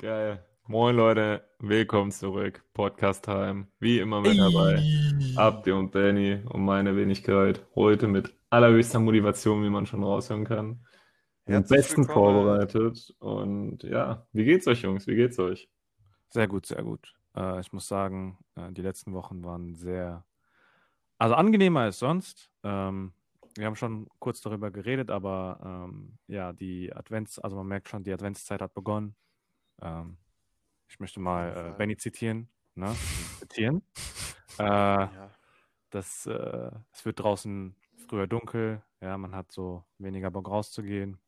Geil. Moin Leute, willkommen zurück. Podcast Time. Wie immer mit dabei. Abdi und Benny und meine Wenigkeit. Heute mit allerhöchster Motivation, wie man schon raushören kann. Am besten willkommen. vorbereitet. Und ja, wie geht's euch, Jungs? Wie geht's euch? Sehr gut, sehr gut. Äh, ich muss sagen, äh, die letzten Wochen waren sehr, also angenehmer als sonst. Ähm, wir haben schon kurz darüber geredet, aber ähm, ja, die Advents, also man merkt schon, die Adventszeit hat begonnen. Ähm, ich möchte mal äh. Benny zitieren. Ne? zitieren. Äh, Ja. das, äh, es wird draußen früher dunkel. Ja, man hat so weniger Bock rauszugehen.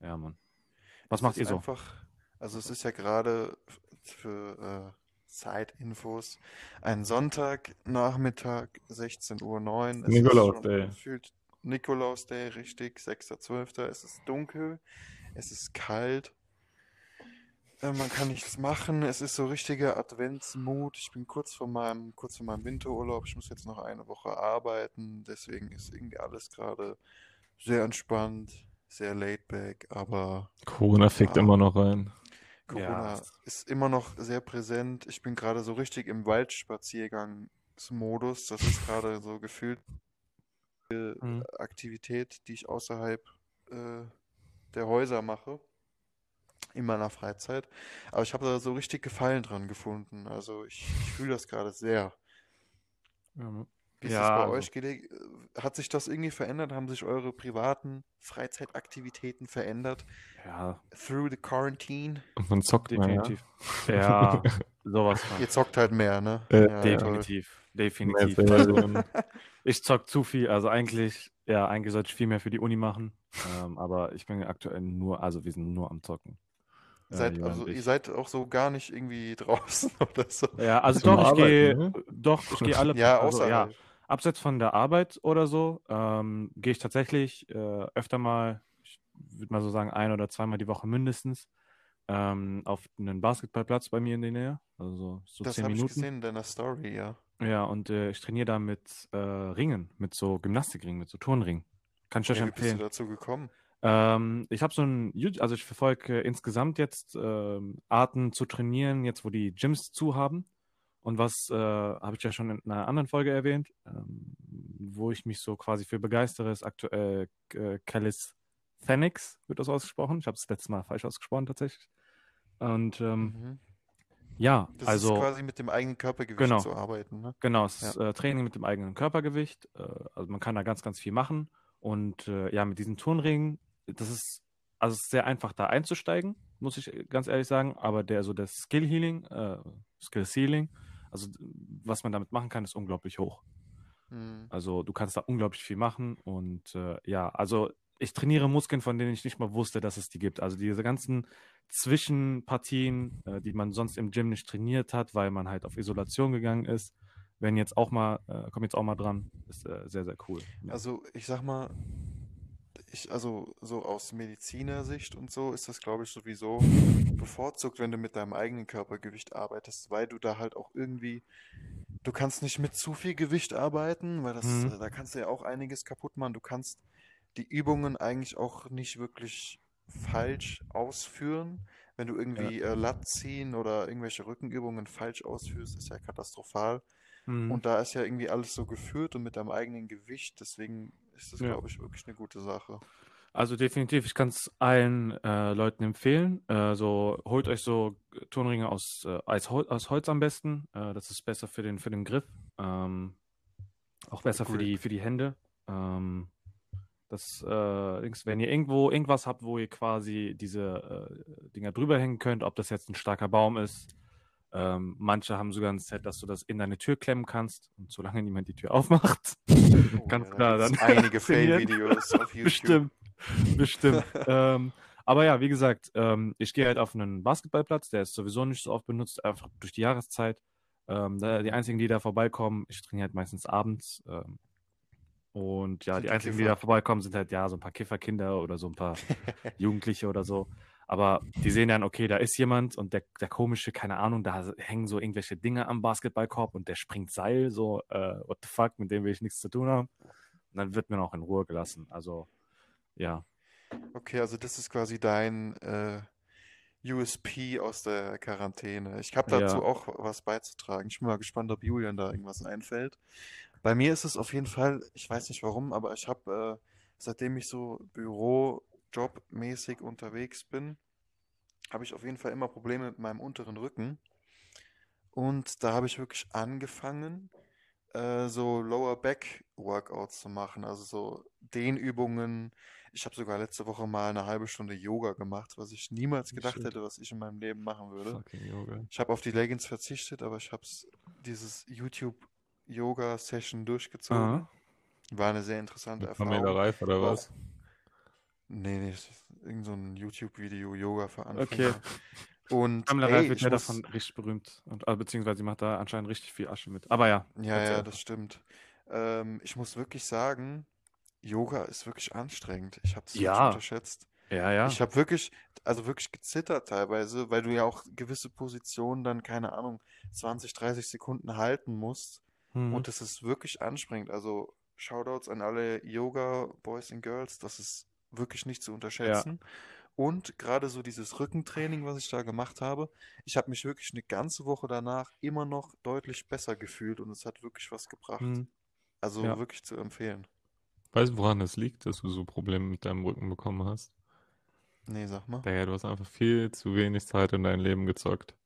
Ja, Mann. Was Es macht ihr so? Einfach, also es ist ja gerade für äh, Zeitinfos ein Sonntagnachmittag, 16.09 Uhr. Nikolaus Day. gefühlt Nikolaus Day, richtig, 6.12. Es ist dunkel, es ist kalt. Äh, Man kann nichts machen. Es ist so richtiger Adventsmut. Ich bin kurz vor meinem, kurz vor meinem Winterurlaub. Ich muss jetzt noch eine Woche arbeiten. Deswegen ist irgendwie alles gerade sehr entspannt, sehr laid back. Aber Corona fickt Ja. immer noch rein. Corona Ja. ist immer noch sehr präsent. Ich bin gerade so richtig im Waldspaziergangsmodus. Das ist gerade so gefühlt Mhm. Aktivität, die ich außerhalb äh, der Häuser mache. In meiner Freizeit. Aber ich habe da so richtig Gefallen dran gefunden. Also ich, ich fühle das gerade sehr. Ja, Mann. Wie ist Ja, das bei also- euch gelegt? Hat sich das irgendwie verändert? Haben sich eure privaten Freizeitaktivitäten verändert? ja Through the quarantine? Und man zockt mehr, ja? definitiv. Ja, sowas von. Ihr zockt halt mehr, ne? Äh, Ja, toll. Definitiv, Mehr definitiv. Also, ich zock zu viel. Also eigentlich, ja, eigentlich sollte ich viel mehr für die Uni machen. Ähm, aber ich bin aktuell nur, also wir sind nur am Zocken. Äh, Seid, Julian also ihr seid auch so gar nicht irgendwie draußen oder so. Ja, also Zum doch, ich gehe, ne? doch, ich gehe alle, Ja, also, ja, außerhalb. abseits von der Arbeit oder so, ähm, gehe ich tatsächlich äh, öfter mal, ich würde mal so sagen, ein oder zweimal die Woche mindestens, ähm, auf einen Basketballplatz bei mir in der Nähe. Also so, Das zehn habe ich Minuten. gesehen in deiner Story, ja. Ja, und äh, ich trainiere da mit äh, Ringen, mit so Gymnastikringen, mit so Turnringen. Kann ich euch Ja, wie bist du empfehlen. dazu gekommen? Ähm, ich habe so ein also ich verfolge insgesamt jetzt ähm, Arten zu trainieren, jetzt wo die Gyms zu haben. Und was äh, habe ich ja schon in einer anderen Folge erwähnt, ähm, wo ich mich so quasi für begeistere, ist aktuell äh, Calisthenics, wird das ausgesprochen. Ich habe es letztes Mal falsch ausgesprochen tatsächlich. Und ähm, Mhm. ja, Das also ist quasi mit dem eigenen Körpergewicht Genau. zu arbeiten, ne? Genau, es ist äh, Training mit dem eigenen Körpergewicht. Äh, also man kann da ganz, ganz viel machen. Und äh, ja, mit diesen Turnringen, das ist, also es ist sehr einfach da einzusteigen, muss ich äh, ganz ehrlich sagen. Aber der so das Skill Healing, äh, Skill Ceiling, also was man damit machen kann, ist unglaublich hoch. Mhm. Also du kannst da unglaublich viel machen. Und äh, ja, also ich trainiere Muskeln, von denen ich nicht mal wusste, dass es die gibt. Also diese ganzen Zwischenpartien, äh, die man sonst im Gym nicht trainiert hat, weil man halt auf Isolation gegangen ist, werden jetzt auch mal, äh, kommen jetzt auch mal dran. Ist äh, sehr, sehr cool. Ja. Also ich sag mal, ich, also so aus Medizinersicht und so ist das, glaube ich, sowieso bevorzugt, wenn du mit deinem eigenen Körpergewicht arbeitest, weil du da halt auch irgendwie, du kannst nicht mit zu viel Gewicht arbeiten, weil das, Mhm. da kannst du ja auch einiges kaputt machen. Du kannst die Übungen eigentlich auch nicht wirklich falsch ausführen. Wenn du irgendwie äh, Lat ziehen oder irgendwelche Rückenübungen falsch ausführst, ist ja katastrophal. Mhm. Und da ist ja irgendwie alles so geführt und mit deinem eigenen Gewicht, deswegen ist das, Ja. glaube ich, wirklich eine gute Sache. Also definitiv, ich kann es allen äh, Leuten empfehlen. Äh, so holt euch so Turnringe aus, äh, aus, Hol aus Holz am besten. Äh, das ist besser für den, für den Griff. Ähm, auch besser für die, für die Hände. Ähm, das, äh, wenn ihr irgendwo irgendwas habt, wo ihr quasi diese äh, Dinger drüber hängen könnt, ob das jetzt ein starker Baum ist. Ähm, manche haben sogar ein Set, dass du das in deine Tür klemmen kannst und solange niemand die Tür aufmacht. Oh, Ganz ja, klar, dann einige. Fail-Videos auf YouTube. Bestimmt, bestimmt. ähm, aber ja, wie gesagt, ähm, ich gehe halt auf einen Basketballplatz, der ist sowieso nicht so oft benutzt, einfach durch die Jahreszeit. Ähm, die einzigen, die da vorbeikommen, ich trainiere halt meistens abends. Ähm, und ja, die die einzigen, die Kiffer. da vorbeikommen, sind halt ja so ein paar Kifferkinder oder so ein paar Jugendliche oder so. Aber die sehen dann, okay, da ist jemand und der, der komische, keine Ahnung, da hängen so irgendwelche Dinge am Basketballkorb und der springt Seil, so, äh, what the fuck, mit dem will ich nichts zu tun haben. Und dann wird mir auch in Ruhe gelassen. Also, ja. Okay, also das ist quasi dein, äh, USP aus der Quarantäne. Ich habe dazu Ja. auch was beizutragen. Ich bin mal gespannt, ob Julian da irgendwas einfällt. Bei mir ist es auf jeden Fall, ich weiß nicht warum, aber ich habe, äh, seitdem ich so Bürojobmäßig unterwegs bin, habe ich auf jeden Fall immer Probleme mit meinem unteren Rücken. Und da habe ich wirklich angefangen, äh, so Lower Back Workouts zu machen, also so Dehnübungen. Ich habe sogar letzte Woche mal eine halbe Stunde Yoga gemacht, was ich niemals gedacht Shit. hätte, was ich in meinem Leben machen würde. Ich habe auf die Leggings verzichtet, aber ich habe dieses YouTube Yoga Session durchgezogen. Aha. War eine sehr interessante Mit Pamela Erfahrung. Reif oder was? Nee, nee, es ist irgend so ein YouTube-Video Yoga für Okay. Anfänger. Und Pamela ey, wird ja muss, davon richtig berühmt. Und, also, beziehungsweise sie macht da anscheinend richtig viel Asche mit. Aber ja, ja, ja, das stimmt. Ähm, ich muss wirklich sagen, Yoga ist wirklich anstrengend. Ich habe das wirklich Ja, unterschätzt. ja, ja. Ich habe wirklich, also wirklich gezittert teilweise, weil du ja auch gewisse Positionen dann, keine Ahnung, 20, 30 Sekunden halten musst. Mhm. Und das ist wirklich anstrengend. Also Shoutouts an alle Yoga-Boys and Girls, das ist wirklich nicht zu Ja. unterschätzen. Und gerade so dieses Rückentraining, was ich da gemacht habe, ich habe mich wirklich eine ganze Woche danach immer noch deutlich besser gefühlt und es hat wirklich was gebracht. Mhm. Also Ja. wirklich zu empfehlen. Weißt du, woran das liegt, dass du so Probleme mit deinem Rücken bekommen hast? Nee, sag mal. Digga, du hast einfach viel zu wenig Zeit in dein Leben gezockt.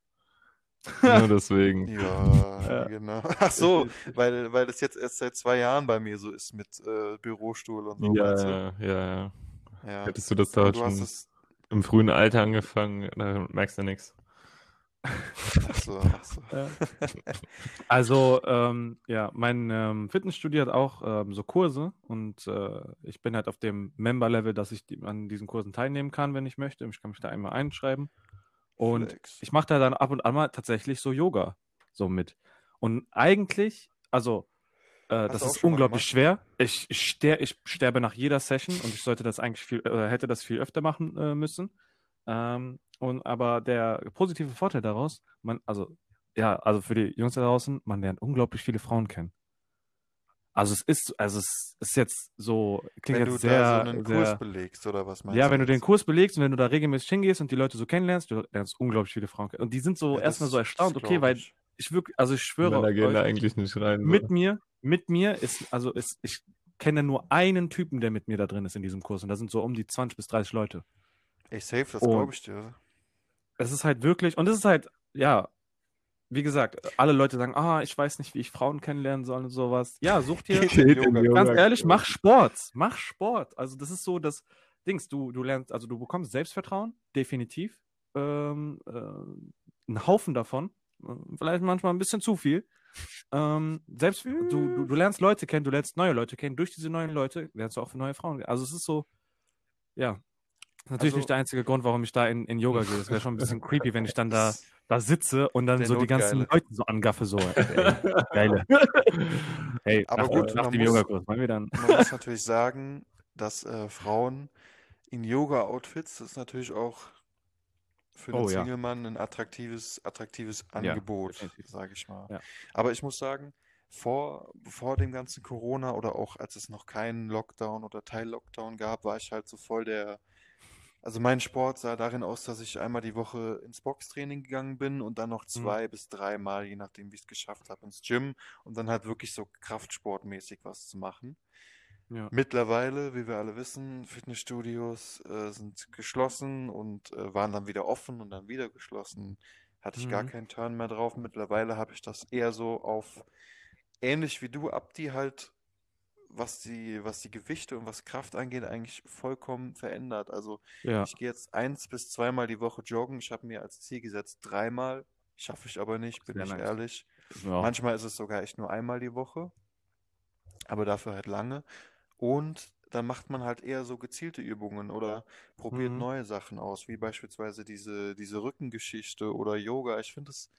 Nur deswegen. Ja, Ja. genau. Ach so, weil, weil das jetzt erst seit zwei Jahren bei mir so ist mit äh, Bürostuhl und so, Ja, ja, ja, ja. Ja. Hättest du das da du schon es. im frühen Alter angefangen, dann merkst du nichts. Ach so, ach so. Ja. Also, ähm, ja, mein ähm, Fitnessstudio hat auch ähm, so Kurse und äh, ich bin halt auf dem Member-Level, dass ich die, an diesen Kursen teilnehmen kann, wenn ich möchte. Ich kann mich da einmal einschreiben. Und Flex. ich mache da dann ab und an mal tatsächlich so Yoga so mit. Und eigentlich, also, äh, das du ist unglaublich schwer. Ich, ich, ster ich sterbe nach jeder Session und ich sollte das eigentlich viel, äh, hätte das viel öfter machen äh, müssen. Ähm, und aber der positive Vorteil daraus, man, also, ja, also für die Jungs da draußen, man lernt unglaublich viele Frauen kennen. Also es ist, also es ist jetzt so, klingt Wenn du jetzt da sehr, so einen sehr, Kurs belegst, oder was meinst ja, du wenn du den? Kurs belegst und wenn du da regelmäßig hingehst und die Leute so kennenlernst, du lernst unglaublich viele Frauen kennen. Und die sind so Ja, erstmal so erstaunt, okay, weil ich. ich wirklich, also ich schwöre Männer gehen da euch, eigentlich nicht rein. mit So. mir, mit mir ist, also ist, ich kenne nur einen Typen, der mit mir da drin ist in diesem Kurs und da sind so um die 20 bis 30 Leute. Ey, safe, das glaube ich dir. es ist halt wirklich, und es ist halt, ja, wie gesagt, alle Leute sagen, ah, ich weiß nicht, wie ich Frauen kennenlernen soll und sowas. Ja, such dir, ganz ehrlich, mach Sport. Mach Sport. Also das ist so das Dings, du, du lernst, also du bekommst Selbstvertrauen, definitiv. Ähm, äh, einen Haufen davon. Vielleicht manchmal ein bisschen zu viel. Ähm, selbst du, du, du lernst Leute kennen, du lernst neue Leute kennen. Durch diese neuen Leute lernst du auch neue Frauen kennen. Also es ist so, ja. Natürlich Also nicht der einzige Grund, warum ich da in, in Yoga gehe. Das wäre schon ein bisschen creepy, wenn ich dann da, da sitze und dann so die ganzen. Leute so angaffe, so. Ey, geile. Hey, Aber nach, gut, nach dem Yogakurs wollen wir dann. man muss natürlich sagen, dass äh, Frauen in Yoga-Outfits, das ist natürlich auch für den Oh ja. Single-Mann ein attraktives, attraktives Ja, Angebot, definitiv. sage ich mal. Ja. Aber ich muss sagen, vor, vor dem ganzen Corona oder auch als es noch keinen Lockdown oder Teil-Lockdown gab, war ich halt so voll der. Also mein Sport sah darin aus, dass ich einmal die Woche ins Boxtraining gegangen bin und dann noch Mhm. zwei bis dreimal, je nachdem, wie ich es geschafft habe, ins Gym und dann halt wirklich so kraftsportmäßig was zu machen. Ja. Mittlerweile, wie wir alle wissen, Fitnessstudios äh, sind geschlossen und äh, waren dann wieder offen und dann wieder geschlossen. Hatte ich gar Mhm. keinen Turn mehr drauf. Mittlerweile habe ich das eher so auf ähnlich wie du, Abdi, halt, was die, was die Gewichte und was Kraft angeht, eigentlich vollkommen verändert. Also Ja. ich gehe jetzt eins bis zweimal die Woche joggen. Ich habe mir als Ziel gesetzt dreimal. Schaffe ich aber nicht, bin Sehr ich nice. ehrlich. ja. Manchmal ist es sogar echt nur einmal die Woche, aber dafür halt lange. Und dann macht man halt eher so gezielte Übungen oder probiert Mhm. neue Sachen aus, wie beispielsweise diese, diese Rückengeschichte oder Yoga. Ich finde es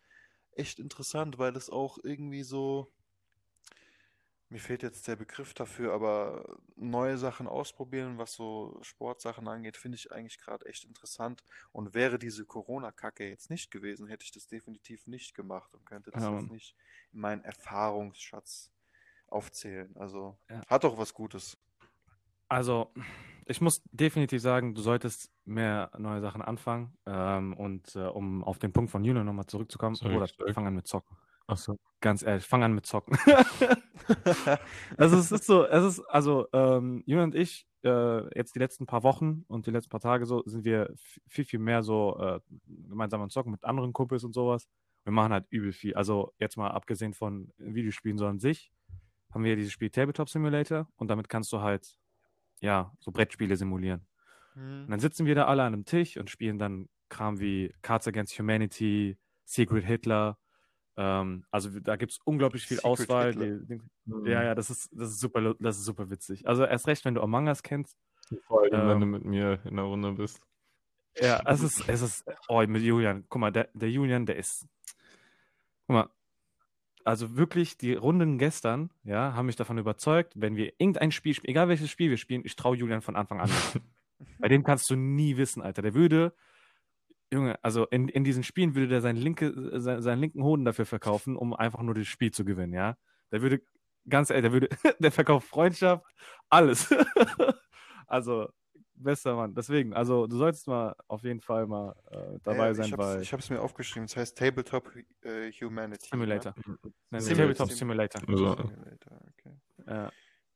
echt interessant, weil es auch irgendwie so, mir fehlt jetzt der Begriff dafür, aber neue Sachen ausprobieren, was so Sportsachen angeht, finde ich eigentlich gerade echt interessant. Und wäre diese Corona-Kacke jetzt nicht gewesen, hätte ich das definitiv nicht gemacht und könnte das Ja, jetzt nicht in meinen Erfahrungsschatz aufzählen. Also Ja. hat doch was Gutes. Also, ich muss definitiv sagen, du solltest mehr neue Sachen anfangen. Ähm, und äh, um auf den Punkt von Julian nochmal zurückzukommen, Sorry, oder sorry. fang an mit Zocken. Achso. Ganz ehrlich, fang an mit Zocken. also es ist so, es ist, also ähm, Julian und ich, äh, jetzt die letzten paar Wochen und die letzten paar Tage so, sind wir viel, viel mehr so äh, gemeinsam am Zocken mit anderen Kumpels und sowas. Wir machen halt übel viel. Also jetzt mal abgesehen von Videospielen so an sich, haben wir dieses Spiel Tabletop Simulator und damit kannst du halt, ja, so Brettspiele simulieren. Und Hm. dann sitzen wir da alle an einem Tisch und spielen dann Kram wie Cards Against Humanity, Secret Hitler. Ähm, also da gibt es unglaublich viel Secret Auswahl. Die, die, ja, ja, das ist, das ist super, das ist super witzig. Also erst recht, wenn du Among Us kennst. Vor allem, wenn du Ähm, mit mir in der Runde bist. Ja, es ist, es ist, oh, mit Julian, guck mal, der, der Julian, der ist, guck mal, also wirklich, die Runden gestern, ja, haben mich davon überzeugt, wenn wir irgendein Spiel spielen, egal welches Spiel wir spielen, ich traue Julian von Anfang an. Bei dem kannst du nie wissen, Alter. Der würde, Junge, also in, in diesen Spielen würde der seinen, linke, sein, seinen linken Hoden dafür verkaufen, um einfach nur das Spiel zu gewinnen, ja. Der würde, ganz ehrlich, der würde, der verkauft Freundschaft, alles. also, bester Mann. Deswegen, also du solltest mal auf jeden Fall mal äh, dabei Ja, sein bei hab's, ich hab's mir aufgeschrieben. Es heißt Tabletop äh, Humanity. Simulator. Ne? Nein, Tabletop Sim- Simulator. Also, Simulator, okay. Ja,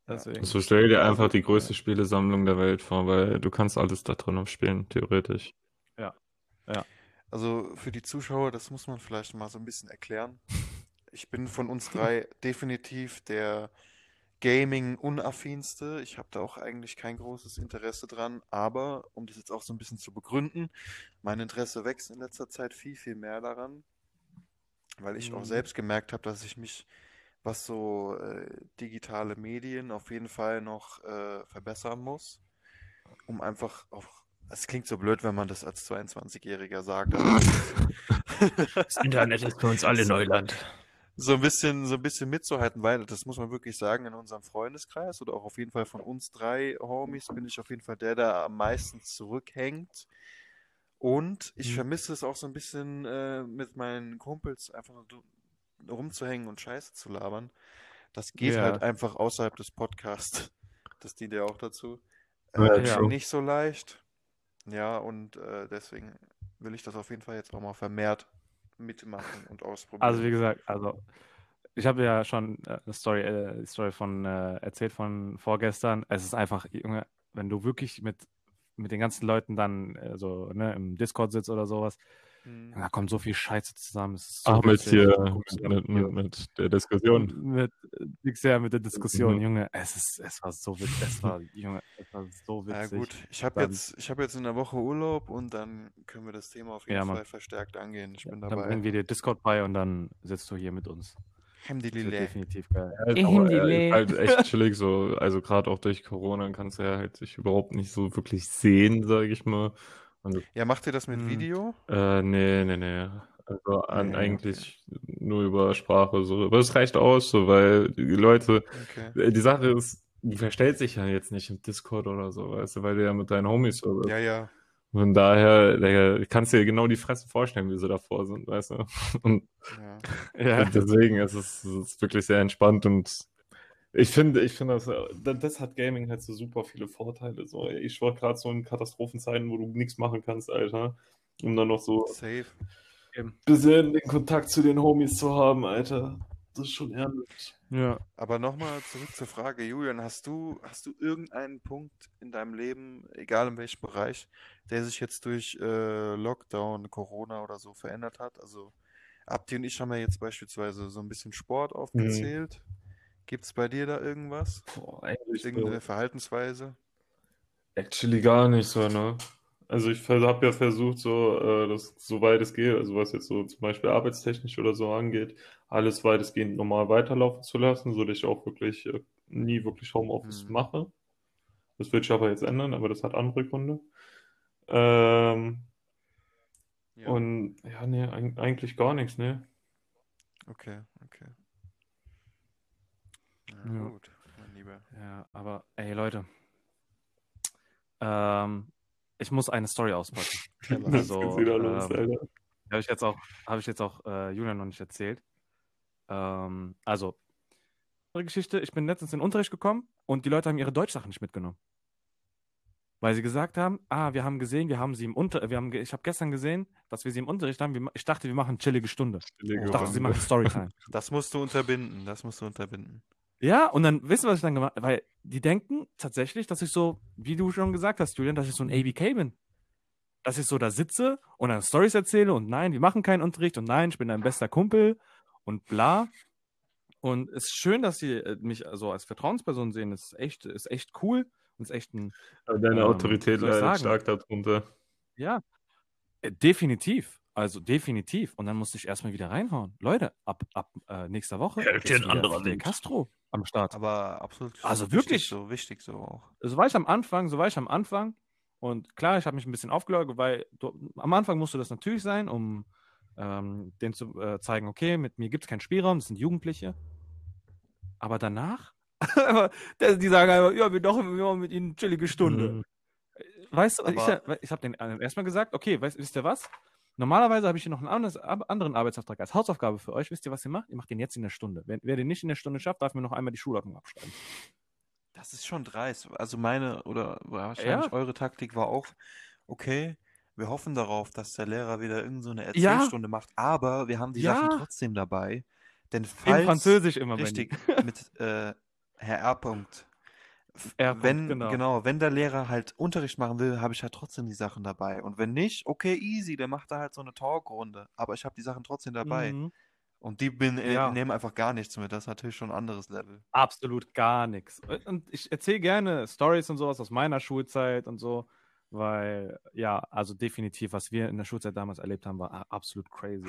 deswegen. so stell dir einfach die größte Spielesammlung der Welt vor, weil du kannst alles da drin spielen, theoretisch. Also für die Zuschauer, das muss man vielleicht mal so ein bisschen erklären. Ich bin von uns drei definitiv der Gaming-unaffinste. Ich habe da auch eigentlich kein großes Interesse dran, aber um das jetzt auch so ein bisschen zu begründen, mein Interesse wächst in letzter Zeit viel, viel mehr daran, weil ich auch Mhm. selbst gemerkt habe, dass ich mich, was so äh, digitale Medien auf jeden Fall noch äh, verbessern muss, um einfach auch es klingt so blöd, wenn man das als 22-Jähriger sagt, aber Das Internet ist für uns alle Neuland. So ein bisschen, so ein bisschen mitzuhalten, weil das muss man wirklich sagen, in unserem Freundeskreis oder auch auf jeden Fall von uns drei Homies bin ich auf jeden Fall der, der am meisten zurückhängt. Und ich Mhm. vermisse es auch so ein bisschen äh, mit meinen Kumpels einfach nur rumzuhängen und Scheiße zu labern. Das geht Ja. halt einfach außerhalb des Podcasts. Das dient ja auch dazu. Ja, Äh, true. nicht so leicht. Ja, und äh, deswegen will ich das auf jeden Fall jetzt auch mal vermehrt mitmachen und ausprobieren. Also wie gesagt, also ich habe ja schon äh, eine Story, äh, Story von äh, erzählt von vorgestern. Es ist einfach, Junge, wenn du wirklich mit mit den ganzen Leuten dann äh, so ne, im Discord sitzt oder sowas, Hm. da kommt so viel Scheiße zusammen. Es ist so Ach, mit hier, mit, mit, mit der Diskussion. mit, mit, sehr mit der Diskussion, Mhm. Junge. Es ist, es war so witzig, es war, Junge, es war so Ja witzig. gut, ich habe Dann- jetzt, ich habe jetzt in der Woche Urlaub und dann können wir das Thema auf jeden Ja, Mann. Fall verstärkt angehen. Ich bin Dann dabei. bringen wir dir Discord bei und dann sitzt du hier mit uns. Alhamdulillah. definitiv geil. Halt, Ich aber er Lä- halt echt chillig so. Also gerade auch durch Corona kannst du ja halt sich überhaupt nicht so wirklich sehen, sage ich mal. Ja, macht ihr das mit Hm. Video? äh, nee, nee, nee. Also an, eigentlich nur über Sprache so. Aber es reicht aus, so, weil die Leute, Okay. äh, die Sache ist, du verstellst dich ja jetzt nicht im Discord oder so, weißt du, weil du ja mit deinen Homies so bist. Ja, ja. Von daher, Digga, kannst du dir genau die Fresse vorstellen, wie sie davor sind, weißt du. Und ja. Ja. Deswegen ist es, es ist wirklich sehr entspannt und ich finde, ich finde, das, das das hat Gaming halt so super viele Vorteile. So, ich war gerade so in Katastrophenzeiten, wo du nichts machen kannst, Alter. Um dann noch so Safe. bisschen den Kontakt zu den Homies zu haben, Alter. Das ist schon ehrlich. ja. Aber nochmal zurück zur Frage, Julian, hast du, hast du irgendeinen Punkt in deinem Leben, egal in welchem Bereich, der sich jetzt durch äh, Lockdown, Corona oder so verändert hat? Also Abdi und ich haben ja jetzt beispielsweise so ein bisschen Sport aufgezählt. Gibt es bei dir da irgendwas? Boah, eigentlich Irgendeine so, Verhaltensweise? actually gar nicht so, ne? Also ich habe ja versucht, so, äh, das, soweit es geht, also was jetzt so zum Beispiel arbeitstechnisch oder so angeht, alles weitestgehend normal weiterlaufen zu lassen, sodass ich auch wirklich äh, nie wirklich Homeoffice Mhm. mache. Das wird sich aber jetzt ändern, aber das hat andere Gründe. Ähm, Ja. und ja, nee, eig- eigentlich gar nichts, ne? Okay, okay. Na Ja. gut, mein Lieber. Ja, aber ey Leute, ähm, ich muss eine Story auspacken. Das Also, geht's wieder los, ähm. Habe ich jetzt auch, habe ich jetzt auch äh, Julian noch nicht erzählt. Ähm, also, andere Geschichte, ich bin letztens in den Unterricht gekommen und die Leute haben ihre Deutschsachen nicht mitgenommen. weil sie gesagt haben, ah, wir haben gesehen, wir haben sie im Unter, wir haben, ich habe gestern gesehen, dass wir sie im Unterricht haben. Wir, ich dachte, wir machen eine chillige Stunde. Chillige Ich dachte, sie Runde. machen Storytime. Das musst du unterbinden. Das musst du unterbinden. Ja, und dann, wisst ihr, was ich dann gemacht habe? Weil die denken tatsächlich, dass ich so, wie du schon gesagt hast, Julian, dass ich so ein ABK bin. Dass ich so da sitze und dann Stories erzähle und nein, wir machen keinen Unterricht und nein, ich bin dein bester Kumpel und bla. Und es ist schön, dass sie äh, mich so als Vertrauensperson sehen. Das ist echt, ist echt cool und ist echt ein, Aber Deine Ähm, Autorität leidet stark darunter. ja, äh, definitiv. Also definitiv. Und dann musste ich erstmal wieder reinhauen. Leute, ab, ab äh, nächster Woche Ja, ist ein anderer. Castro am Start. Aber absolut. Also wichtig wirklich? So, wichtig so auch. so war ich am Anfang, so war ich am Anfang. Und klar, ich habe mich ein bisschen aufgelagert, weil du, am Anfang musste das natürlich sein, um ähm, denen zu äh, zeigen, okay, mit mir gibt es keinen Spielraum, das sind Jugendliche. Aber danach, die sagen einfach, ja, wir doch, wir machen mit ihnen eine chillige Stunde. Mhm. Weißt du, ich, Aber- ich habe den äh, erstmal gesagt, okay, weißt, wisst ihr was? Normalerweise habe ich hier noch einen anderes, anderen Arbeitsauftrag als Hausaufgabe für euch. Wisst ihr, was ihr macht? Ihr macht den jetzt in der Stunde. Wer, wer den nicht in der Stunde schafft, darf mir noch einmal die Schulordnung abschreiben. Das ist schon dreist. Also meine oder wahrscheinlich Ja. eure Taktik war auch, okay, wir hoffen darauf, dass der Lehrer wieder irgendeine so eine Ja. Erzählstunde macht, aber wir haben die Sachen Ja. trotzdem dabei. Denn In falls, Französisch immer, richtig, mit äh, Herr R. Punkt. R. Punkt, wenn, genau. genau. wenn der Lehrer halt Unterricht machen will, habe ich halt trotzdem die Sachen dabei. Und wenn nicht, okay, easy, der macht da halt so eine Talkrunde. Aber ich habe die Sachen trotzdem dabei. Mhm. Und die bin, äh, Ja. nehmen einfach gar nichts mit. Das ist natürlich schon ein anderes Level. Absolut gar nichts. Und ich erzähle gerne Stories und sowas aus meiner Schulzeit und so, weil, ja, also definitiv, was wir in der Schulzeit damals erlebt haben, war absolut crazy.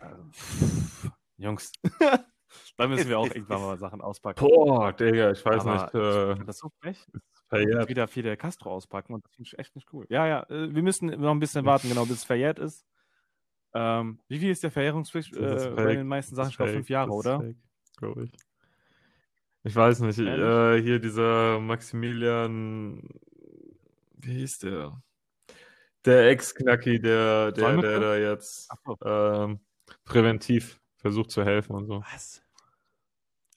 Also, also, Jungs, da müssen wir auch irgendwann mal Sachen auspacken. Boah, Digga, ich weiß Aber nicht. ich Äh, finde das so frech. verjährt. Wieder Fidel Castro auspacken und das finde ich echt nicht cool. Ja, ja, äh, wir müssen noch ein bisschen warten, genau, bis es verjährt ist. Ähm, wie viel ist der ist äh, bei den meisten Sachen? Ich glaube fünf Jahre, oder? fake, glaub ich. Ich weiß nicht. Äh, hier dieser Maximilian, wie hieß der? Der Ex-Knacki, der, der, der da jetzt ähm, präventiv versucht zu helfen und so. Was?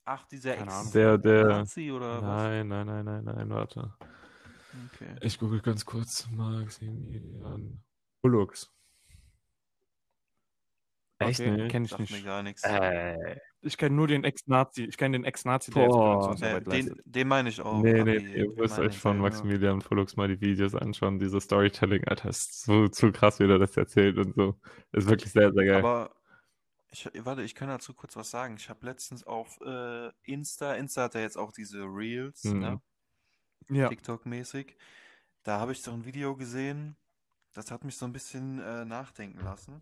Ach, dieser Keine Ahnung. Der, der. Ex-Nazi oder was? Nein, nein, nein, nein, nein, warte. Okay. Ich google ganz kurz. Maximilian Bullux. Echt Okay, nicht? Kenne ich mir nicht. gar nichts. Äh, Ich kenne nur den Ex-Nazi. Ich kenne den Ex-Nazi, der jetzt. Äh, den, den meine ich auch. Nee, aber nee, ihr müsst euch von. Maximilian Pollux mal die Videos anschauen. Dieses Storytelling, Alter, ist so zu krass, wie er das erzählt und so. Ist wirklich sehr, sehr geil. Aber ich, warte, ich kann dazu kurz was sagen. Ich habe letztens auf äh, Insta, Insta hat ja jetzt auch diese Reels, Mhm. ne? Ja. TikTok-mäßig. Da habe ich so ein Video gesehen, das hat mich so ein bisschen äh, nachdenken lassen.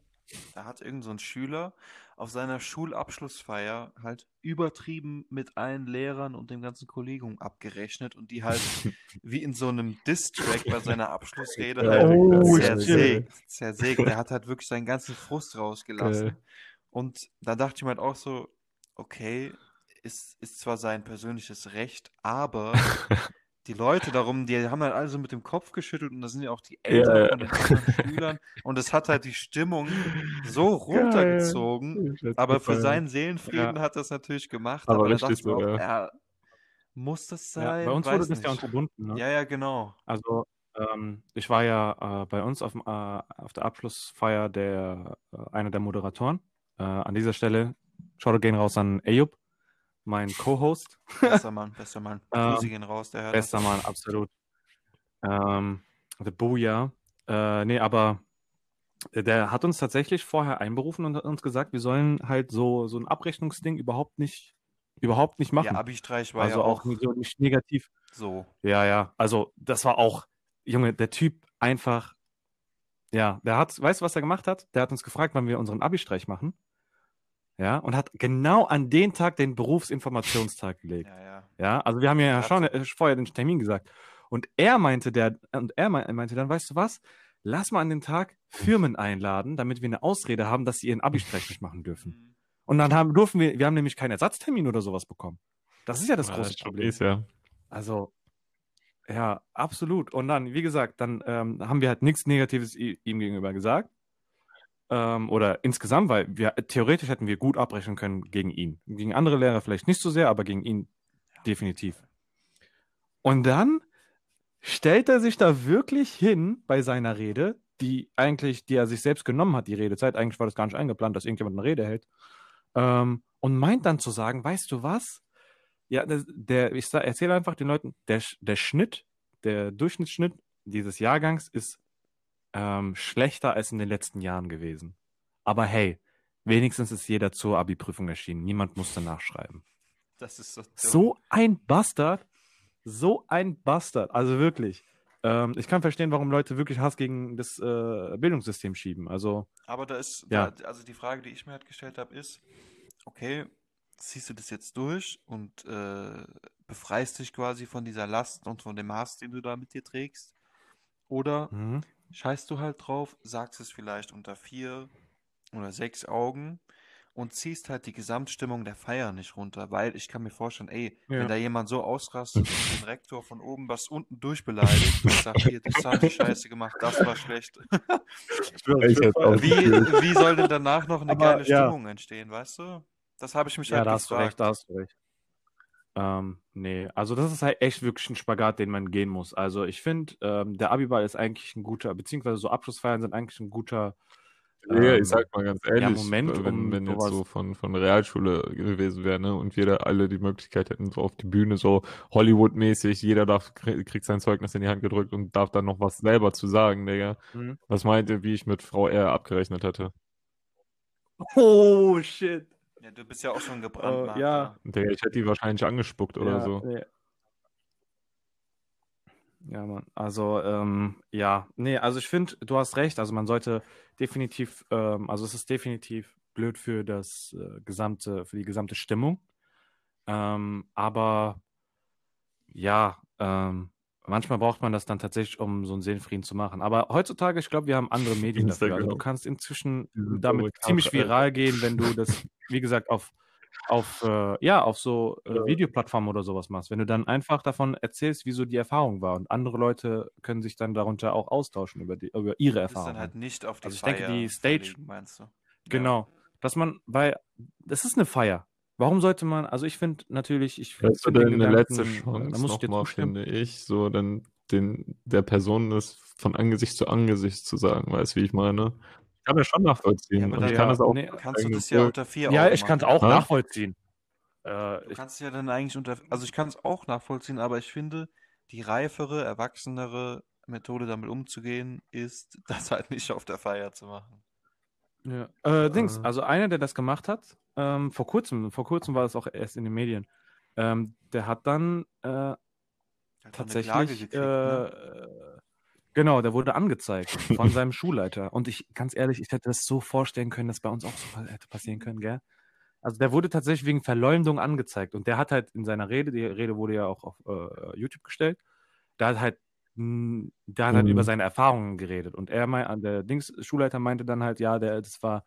Da hat irgend so ein Schüler auf seiner Schulabschlussfeier halt übertrieben mit allen Lehrern und dem ganzen Kollegium abgerechnet und die halt wie in so einem Diss-Track bei seiner Abschlussrede halt Oh, zersägt, zersägt. Der hat halt wirklich seinen ganzen Frust rausgelassen. Und da dachte ich mir halt auch so, okay, ist, ist zwar sein persönliches Recht, aber die Leute darum, die haben halt alle so mit dem Kopf geschüttelt und da sind ja auch die Eltern Ja, ja. von den Schülern und es hat halt die Stimmung so runtergezogen. Geil. Aber für seinen Seelenfrieden hat das natürlich gemacht. Aber Aber, richtig so, auch, ja. ja, muss das Ja, sein? bei uns Weiß wurde das ja nicht. unterbunden. Ne? Ja, ja, genau. Also, ähm, ich war ja äh, bei uns auf, äh, auf der Abschlussfeier der, äh, einer der Moderatoren. Äh, an dieser Stelle, Shoutout gehen raus an Eyüp, mein Co-Host. Bester Mann, bester Mann. Ähm, Grüße gehen raus, der hört Bester. Mann, absolut. Ähm, the Booyah. Äh, nee, aber der hat uns tatsächlich vorher einberufen und hat uns gesagt, wir sollen halt so, so ein Abrechnungsding überhaupt nicht, überhaupt nicht machen. Ja, Abi-Streich war also ja auch auch nicht, so nicht negativ. so. Ja, ja. Also, das war auch, Junge, der Typ einfach, ja, der hat, weißt du, was er gemacht hat? Der hat uns gefragt, wann wir unseren Abi-Streich machen. Ja, und hat genau an den Tag den Berufsinformationstag gelegt. Ja, ja. Ja, also wir haben ja schon äh, vorher den Termin gesagt. Und er meinte, der, und er mei- meinte dann, weißt du was? Lass mal an den Tag Firmen einladen, damit wir eine Ausrede haben, dass sie ihren Abi-Streich nicht machen dürfen. Mhm. Und dann haben, durften wir, wir haben nämlich keinen Ersatztermin oder sowas bekommen. Das ist ja das Ja, große ist Problem. ist ja. Also, ja, absolut. Und dann, wie gesagt, dann ähm, haben wir halt nichts Negatives ihm gegenüber gesagt. Ähm, oder insgesamt, weil wir theoretisch hätten wir gut abrechnen können gegen ihn. Gegen andere Lehrer vielleicht nicht so sehr, aber gegen ihn definitiv. Und dann stellt er sich da wirklich hin bei seiner Rede, die eigentlich, die er sich selbst genommen hat, die Redezeit, eigentlich war das gar nicht eingeplant, dass irgendjemand eine Rede hält, ähm, und meint dann zu sagen, weißt du was? Ja, der, der ich erzähle einfach den Leuten, der, der Schnitt, der Durchschnittsschnitt dieses Jahrgangs ist ähm, schlechter als in den letzten Jahren gewesen. Aber hey, wenigstens ist jeder zur Abi-Prüfung erschienen. Niemand musste nachschreiben. Das ist so dumm. So ein Bastard. So ein Bastard. Also wirklich. Ähm, ich kann verstehen, warum Leute wirklich Hass gegen das äh, Bildungssystem schieben. Also, Aber da ist, Ja. da, also die Frage, die ich mir halt gestellt habe, ist, okay, ziehst du das jetzt durch und äh, befreist dich quasi von dieser Last und von dem Hass, den du da mit dir trägst? Oder mhm. Scheißt du halt drauf, sagst es vielleicht unter vier oder sechs Augen und ziehst halt die Gesamtstimmung der Feier nicht runter, weil ich kann mir vorstellen, ey, Ja. wenn da jemand so ausrastet und den Rektor von oben was unten durchbeleidigt und sagt, hier, das haben die Scheiße gemacht, das war schlecht. Wie, wie soll denn danach noch eine Aber, geile ja. Stimmung entstehen, weißt du? Das habe ich mich Ja, halt da hast du gefragt. recht, da hast du recht. Ähm, nee, also das ist halt echt wirklich ein Spagat, den man gehen muss. Also ich finde, ähm, der Abiball ist eigentlich ein guter, beziehungsweise so Abschlussfeiern sind eigentlich ein guter. Ja, ähm, ich sag mal ganz ehrlich, Moment, wenn, um wenn jetzt so von, von Realschule gewesen wäre, ne, und wir da alle die Möglichkeit hätten, so auf die Bühne, so Hollywood-mäßig, jeder darf, krie- kriegt sein Zeugnis in die Hand gedrückt und darf dann noch was selber zu sagen, Digga. Mhm. Was meint ihr, wie ich mit Frau R abgerechnet hätte? Oh, shit. Ja, du bist ja auch schon gebrannt, Äh, ja. Digga, ich hätte die wahrscheinlich angespuckt oder ja, so. Nee. Ja, Mann. Also, ähm, ja, nee, also ich finde, du hast recht. Also man sollte definitiv, ähm, also es ist definitiv blöd für das äh, gesamte, für die gesamte Stimmung. Ähm, aber ja, ähm, manchmal braucht man das dann tatsächlich, um so einen Seelenfrieden zu machen. Aber heutzutage, ich glaube, wir haben andere Medien dafür. Also du kannst inzwischen damit ziemlich viral gehen, wenn du das, wie gesagt, auf auf, äh, ja, auf so äh, Ja. Videoplattformen oder sowas machst. Wenn du dann einfach davon erzählst, wie so die Erfahrung war und andere Leute können sich dann darunter auch austauschen über, die, über ihre Das ist Erfahrungen. dann halt nicht auf die Also ich denke, Feier die Stage- verlegen, meinst du? Genau. Dass man, weil das ist eine Feier. Warum sollte man, also ich finde natürlich, ich Das ist finde dann den eine Gedanken, letzte Chance da muss ich zustimmen. finde ich, so dann den, der Person das von Angesicht zu Angesicht zu sagen, weißt du, wie ich meine? Ich kann das schon nachvollziehen Ja, und ich dann- kann das auch nee, Kannst du das ja unter vier Ja, Augen ich kann es auch Hä? nachvollziehen. Äh, Du ich, kannst ja dann eigentlich unter, also ich kann es auch nachvollziehen, aber ich finde, die reifere, erwachsenere Methode damit umzugehen, ist, das halt nicht auf der Feier zu machen. Ja. Äh, Dings, Äh. also einer, der das gemacht hat, ähm, vor kurzem, vor kurzem war das auch erst in den Medien, ähm, der hat dann äh, hat tatsächlich, gekriegt, ne? äh, genau, der wurde angezeigt von seinem Schulleiter. Und ich, ganz ehrlich, ich hätte das so vorstellen können, dass bei uns auch so hätte passieren können, gell? Also der wurde tatsächlich wegen Verleumdung angezeigt. Und der hat halt in seiner Rede, die Rede wurde ja auch auf äh, YouTube gestellt, da hat halt, der hat halt Mhm. über seine Erfahrungen geredet. Und er meint, der Dings, Schulleiter meinte dann halt, ja, der, das war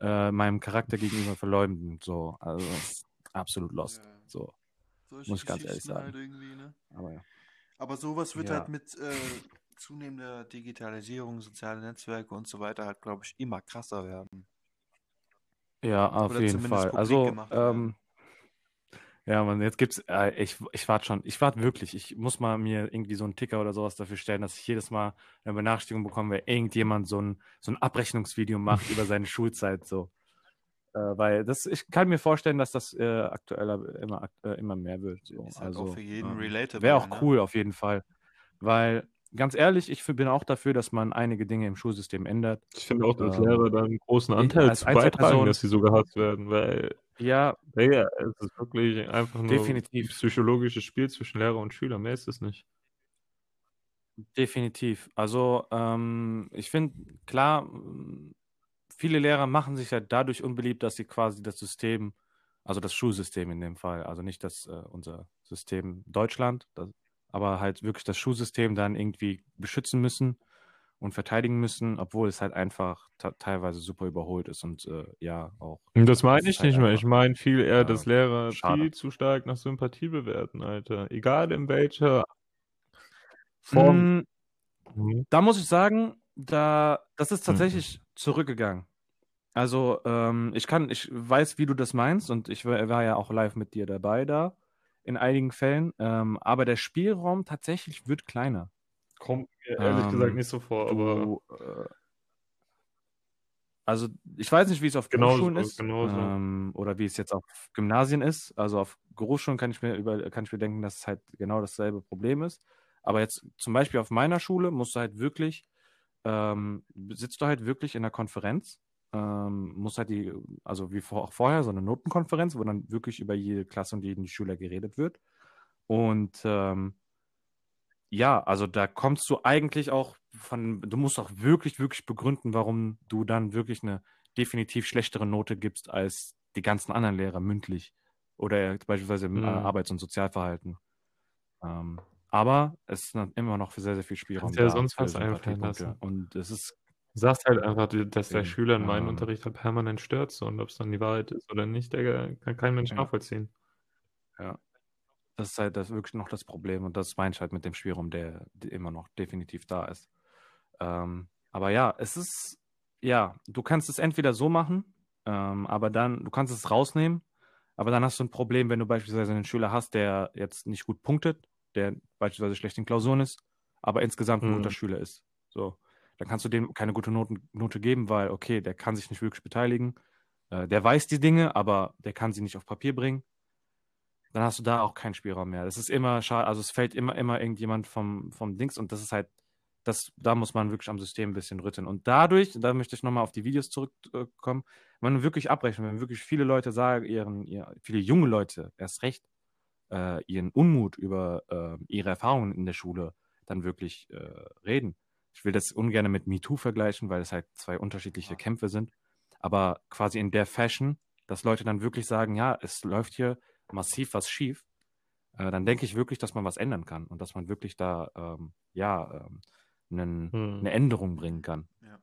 äh, meinem Charakter gegenüber verleumdend. So, also absolut lost. Ja. So, Solche muss ich ganz ehrlich sagen. Halt ne? aber ja. Aber sowas wird Ja. halt mit äh, zunehmender Digitalisierung, soziale Netzwerke und so weiter halt, glaube ich, immer krasser werden. Ja, auf Oder jeden zumindest Fall. Also, gemacht werden. ähm, ja, man, jetzt gibt's, äh, ich, ich warte schon, ich warte wirklich. Ich muss mal mir irgendwie so einen Ticker oder sowas dafür stellen, dass ich jedes Mal eine Benachrichtigung bekomme, wenn irgendjemand so ein, so ein Abrechnungsvideo macht über seine Schulzeit, so. Äh, weil das, ich kann mir vorstellen, dass das äh, aktuell immer, äh, immer mehr wird. So. Ist halt also, auch für jeden ähm, relatable. Wäre auch ne? cool auf jeden Fall. Weil, ganz ehrlich, ich bin auch dafür, dass man einige Dinge im Schulsystem ändert. Ich finde auch, dass Ähm, Lehrer da einen großen Anteil zu beitragen, dass sie so gehasst werden, weil, Ja, Digga, es ist wirklich einfach nur Definitiv. ein psychologisches Spiel zwischen Lehrer und Schüler, mehr ist es nicht. Definitiv. Also ähm, ich finde, klar, viele Lehrer machen sich ja dadurch unbeliebt, dass sie quasi das System, also das Schulsystem in dem Fall, also nicht das äh, unser System Deutschland, das, aber halt wirklich das Schulsystem dann irgendwie beschützen müssen und verteidigen müssen, obwohl es halt einfach teilweise super überholt ist und äh, ja auch. Und das meine ich halt nicht mehr. Ich meine viel eher, Ja, dass Lehrer schade. viel zu stark nach Sympathie bewerten, Alter. Egal in welcher Form. Mm, Mhm. Da muss ich sagen, da, das ist tatsächlich zurückgegangen. Also, ähm, ich kann, ich weiß, wie du das meinst, und ich war, war ja auch live mit dir dabei da in einigen Fällen. Ähm, aber der Spielraum tatsächlich wird kleiner. Kommt mir ehrlich Ähm, gesagt nicht so vor, aber Du, äh, also ich weiß nicht, wie es auf Genau Berufsschulen so, ist genau so. ähm, oder wie es jetzt auf Gymnasien ist. Also auf Berufsschulen kann ich mir über, kann ich mir denken, dass es halt genau dasselbe Problem ist. Aber jetzt zum Beispiel auf meiner Schule musst du halt wirklich, ähm, sitzt du halt wirklich in der Konferenz, ähm, musst halt die, also wie vor, auch vorher, so eine Notenkonferenz, wo dann wirklich über jede Klasse und jeden Schüler geredet wird. Und ähm, ja, also da kommst du eigentlich auch von, du musst auch wirklich, wirklich begründen, warum du dann wirklich eine definitiv schlechtere Note gibst als die ganzen anderen Lehrer mündlich oder beispielsweise im äh, Mhm. Arbeits- und Sozialverhalten. Ähm, aber es ist immer noch sehr, sehr viel Spielraum Kannst ja da sonst für was einfallen lassen. Und es ist, Du sagst halt einfach, dass der Deswegen, Schüler in meinem ähm, Unterricht halt permanent stört so, und ob es dann die Wahrheit ist oder nicht, der kann kein Mensch Ja. nachvollziehen. Das ist halt das wirklich noch das Problem und das meine ich halt mit dem Spielraum, der, der immer noch definitiv da ist. Ähm, aber ja, es ist, ja, du kannst es entweder so machen, ähm, aber dann, du kannst es rausnehmen, aber dann hast du ein Problem, wenn du beispielsweise einen Schüler hast, der jetzt nicht gut punktet, der beispielsweise schlecht in Klausuren ist, aber insgesamt ein Mhm. guter Schüler ist. So, dann kannst du dem keine gute Noten, Note geben, weil, okay, der kann sich nicht wirklich beteiligen, äh, der weiß die Dinge, aber der kann sie nicht auf Papier bringen dann hast du da auch keinen Spielraum mehr. Das ist immer schade, also es fällt immer, immer irgendjemand vom, vom Dings und das ist halt, das, da muss man wirklich am System ein bisschen rütteln. Und dadurch, da möchte ich nochmal auf die Videos zurückkommen, wenn man wirklich abrechnet, wenn wirklich viele Leute sagen, ihren, ihr, viele junge Leute erst recht, äh, ihren Unmut über äh, ihre Erfahrungen in der Schule dann wirklich äh, reden. Ich will das ungern mit MeToo vergleichen, weil es halt zwei unterschiedliche Kämpfe sind. Aber quasi in der Fashion, dass Leute dann wirklich sagen, ja, es läuft hier massiv was schief, äh, dann denke ich wirklich, dass man was ändern kann und dass man wirklich da ähm, ja ähm, nen, Hm. eine Änderung bringen kann. Ja.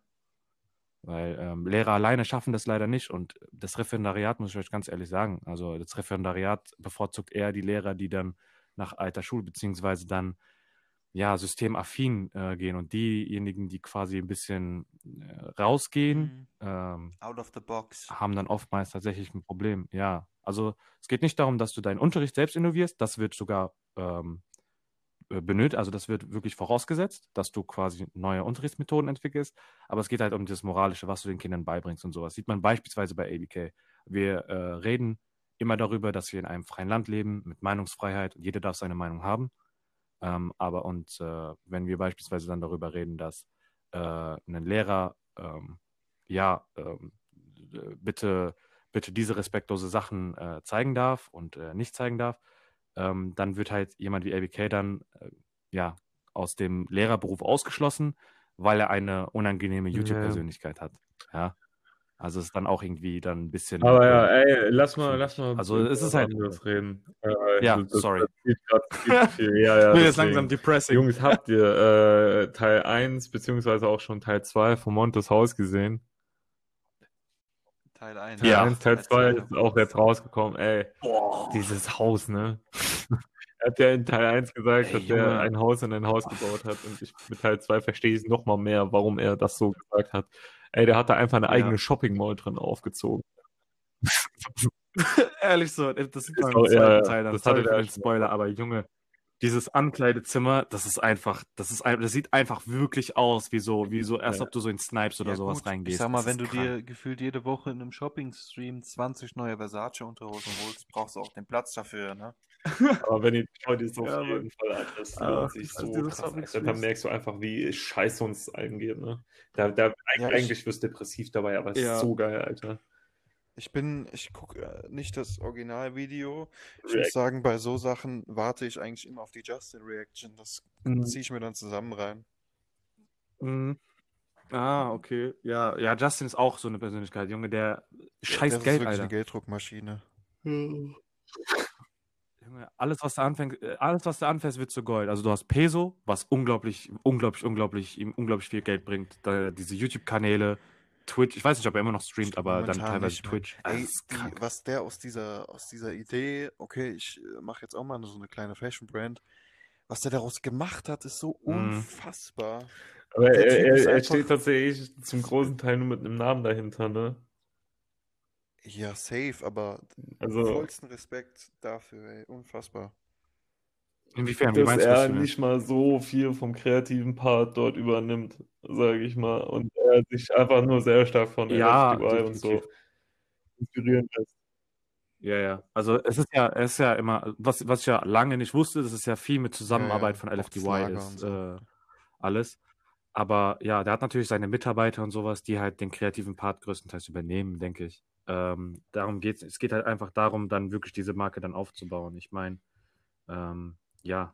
Weil ähm, Lehrer alleine schaffen das leider nicht und das Referendariat, muss ich euch ganz ehrlich sagen, also das Referendariat bevorzugt eher die Lehrer, die dann nach alter Schule beziehungsweise dann ja systemaffin äh, gehen und diejenigen, die quasi ein bisschen äh, rausgehen, Mhm. ähm, Out of the box. haben dann oftmals tatsächlich ein Problem. Ja, also es geht nicht darum, dass du deinen Unterricht selbst innovierst, das wird sogar ähm, äh, benötigt, also das wird wirklich vorausgesetzt, dass du quasi neue Unterrichtsmethoden entwickelst, aber es geht halt um das Moralische, was du den Kindern beibringst und sowas. Sieht man beispielsweise bei ABK. Wir äh, reden immer darüber, dass wir in einem freien Land leben, mit Meinungsfreiheit und jeder darf seine Meinung haben. Ähm, aber und äh, wenn wir beispielsweise dann darüber reden, dass äh, ein Lehrer ähm, ja ähm, äh, bitte bitte diese respektlose Sachen äh, zeigen darf und äh, nicht zeigen darf, ähm, dann wird halt jemand wie ABK dann äh, ja aus dem Lehrerberuf ausgeschlossen, weil er eine unangenehme Ja. YouTube-Persönlichkeit hat. Ja. Also es ist dann auch irgendwie dann ein bisschen. Aber ja, äh, ey, lass mal, lass mal Also, es ist halt- reden. Äh, Ja, das- sorry. das viel. Ja, ja, ich bin jetzt langsam depressing. Jungs, habt ihr äh, Teil 1 beziehungsweise auch schon Teil 2 von Montes Haus gesehen? Teil 1. Teil Ja. 1, Teil 2 ist auch jetzt rausgekommen. Ey, dieses Haus, ne? er hat ja in Teil 1 gesagt, Ey, dass er Junge. ein Haus in ein Haus gebaut hat. Und ich mit Teil 2 verstehe ich noch mal mehr, warum er das so gesagt hat. Ey, der hat da einfach eine Ja. eigene Shopping Mall drin aufgezogen. Ehrlich so, das sieht man Ist auch- im ja, zweiten Teil dann. das hatte der Spoiler, aber Junge, dieses Ankleidezimmer, das ist einfach, das ist ein, das sieht einfach wirklich aus, wie so, wie so, als Ja. ob du so in Snipes oder Ja, sowas gut. reingehst. Ich sag mal, Das wenn du krank. dir gefühlt jede Woche in einem Shopping-Stream 20 neue Versace-Unterhosen holst, brauchst du auch den Platz dafür, ne? Aber wenn ich schau dir so Ja, auf jeden Fall an, das Ah, lohnt sich also so diese krass. Shopping Alter. Da Streets. merkst du einfach, wie scheiße uns allen geht, ne? Da, da, Ja, ich- eigentlich wirst du depressiv dabei, aber es Ja. ist so geil, Alter. Ich bin, ich gucke äh, nicht das Originalvideo. Ich muss sagen, bei so Sachen warte ich eigentlich immer auf die Justin-Reaction. Das Mhm. ziehe ich mir dann zusammen rein. Mhm. Ah, okay. Ja, ja, Justin ist auch so eine Persönlichkeit, Junge, der scheißt das ist Geld, wirklich Alter. eine Gelddruckmaschine. Junge, alles, was da anfängt, äh, alles, was da anfasst, wird zu Gold. Also du hast Peso, was unglaublich, unglaublich, unglaublich, ihm unglaublich viel Geld bringt. Da, diese YouTube-Kanäle, Twitch, ich weiß nicht, ob er immer noch streamt, aber dann Momentan teilweise nicht mehr. Twitch. Ey, die, was der aus dieser, aus dieser Idee, okay, ich äh, mache jetzt auch mal so eine kleine Fashion-Brand, was der daraus gemacht hat, ist so Mhm. unfassbar. Aber er, er, er steht tatsächlich zum großen Teil nur mit einem Namen dahinter, ne? Ja, safe, aber Also, vollsten Respekt dafür, ey, unfassbar. Inwiefern? Wie dass meinst du er? Julian? nicht mal so viel vom kreativen Part dort übernimmt, sage ich mal. Und er sich einfach nur sehr stark von Ja, LFDY und so inspirieren lässt. Ja, ja. Also es ist ja, es ist ja immer, was, was ich ja lange nicht wusste, das ist ja viel mit Zusammenarbeit Ja, ja, von LFDY ist und so. äh, alles. Aber ja, der hat natürlich seine Mitarbeiter und sowas, die halt den kreativen Part größtenteils übernehmen, denke ich. Ähm, darum geht's. Es geht halt einfach darum, dann wirklich diese Marke dann aufzubauen. Ich meine, ähm, ja,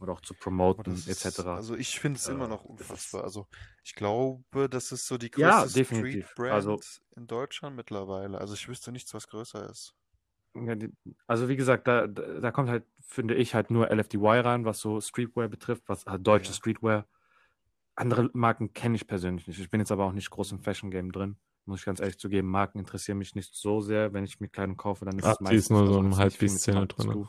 oder auch zu promoten, ist, etc. also ich finde es immer Äh, noch das ist- unfassbar. Also ich glaube, das ist so die Ja, größte definitiv. Street-Brand Also- in Deutschland mittlerweile. Also ich wüsste nichts, was größer ist. Ja, also wie gesagt, da, da, kommt halt, finde ich, halt nur LFDY rein, was so Streetwear betrifft, was halt deutsche Ja. Streetwear. Andere Marken kenne ich persönlich nicht. Ich bin jetzt aber auch nicht groß im Fashion-Game drin, muss ich ganz ehrlich zugeben. Marken interessieren mich nicht so sehr. Wenn ich mir Kleidung kaufe, dann ist Ach, es meistens ist nur so Marken zu drin. tun.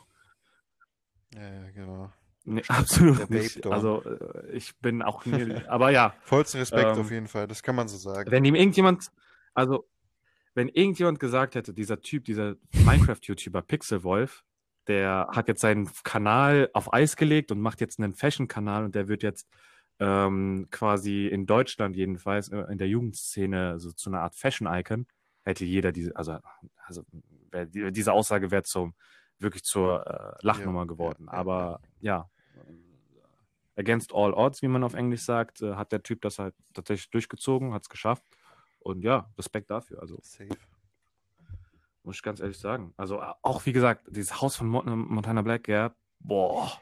Ja, ja, genau. Nee, absolut nicht. Also äh, ich bin auch nie, aber ja, Vollsten Respekt Ähm, auf jeden Fall, das kann man so sagen. wenn ihm irgendjemand, also wenn irgendjemand gesagt hätte, dieser Typ, dieser Minecraft-YouTuber Pixelwolf, der hat jetzt seinen Kanal auf Eis gelegt und macht jetzt einen Fashion-Kanal und der wird jetzt ähm, quasi in Deutschland jedenfalls äh, in der Jugendszene so zu einer Art Fashion-Icon, hätte jeder diese, also, also wär, die, diese Aussage wäre zum wirklich zur äh, Lachnummer Ja, geworden. ja, Aber ja, against all odds, wie man auf Englisch sagt, äh, hat der Typ das halt tatsächlich durchgezogen, hat es geschafft. Und ja, Respekt dafür. Also Safe. muss ich ganz ehrlich sagen. Also äh, auch wie gesagt, dieses Haus von Mon Montana Black, ja, boah.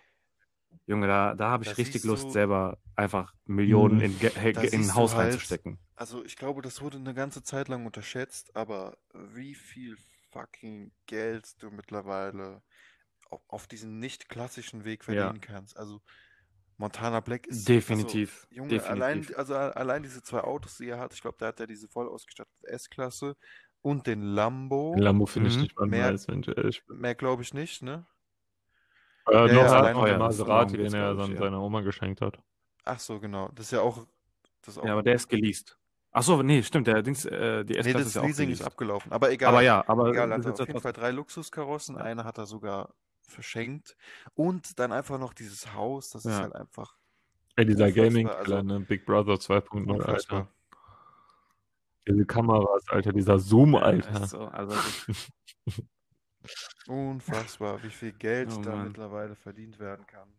Junge, da, da habe ich Da richtig Lust, du- selber einfach Millionen Mhm. in, in ein du Haus halt- reinzustecken. Also ich glaube, das wurde eine ganze Zeit lang unterschätzt, aber wie viel fucking Geld du mittlerweile auf, auf diesen nicht klassischen Weg Ja. verdienen kannst. Also Montana Black ist Definitiv. Also, Junge, definitiv. allein also allein diese zwei Autos, die er hat, ich glaube, da hat er diese voll ausgestattete S-Klasse und den Lambo. Den Lambo finde ich Mhm. nicht mal Mehr- bin. Mehr glaube ich nicht, ne? Äh, Ja, noch ja, noch der Maserati, den er dann ja. seiner Oma geschenkt hat. Ach so, genau. Das ist ja auch das ist auch Ja, aber der ist geleast. Achso, nee, stimmt, der Dings, äh, die Nee, S-Klasse das ist ja auch Leasing ist abgelaufen. Aber egal. Aber ja, aber Egal, hat er auf jeden Fall drei Luxuskarossen. Ja. Eine hat er sogar verschenkt. Und dann einfach noch dieses Haus. Das ist Ja. halt einfach Ey, dieser Unfassbar, Gaming-Killer, also- ne? Big Brother 2.0, Alter. Diese Kameras, Alter, dieser Zoom, Ja, Alter. so, also Unfassbar, wie viel Geld Oh da Mann. mittlerweile verdient werden kann.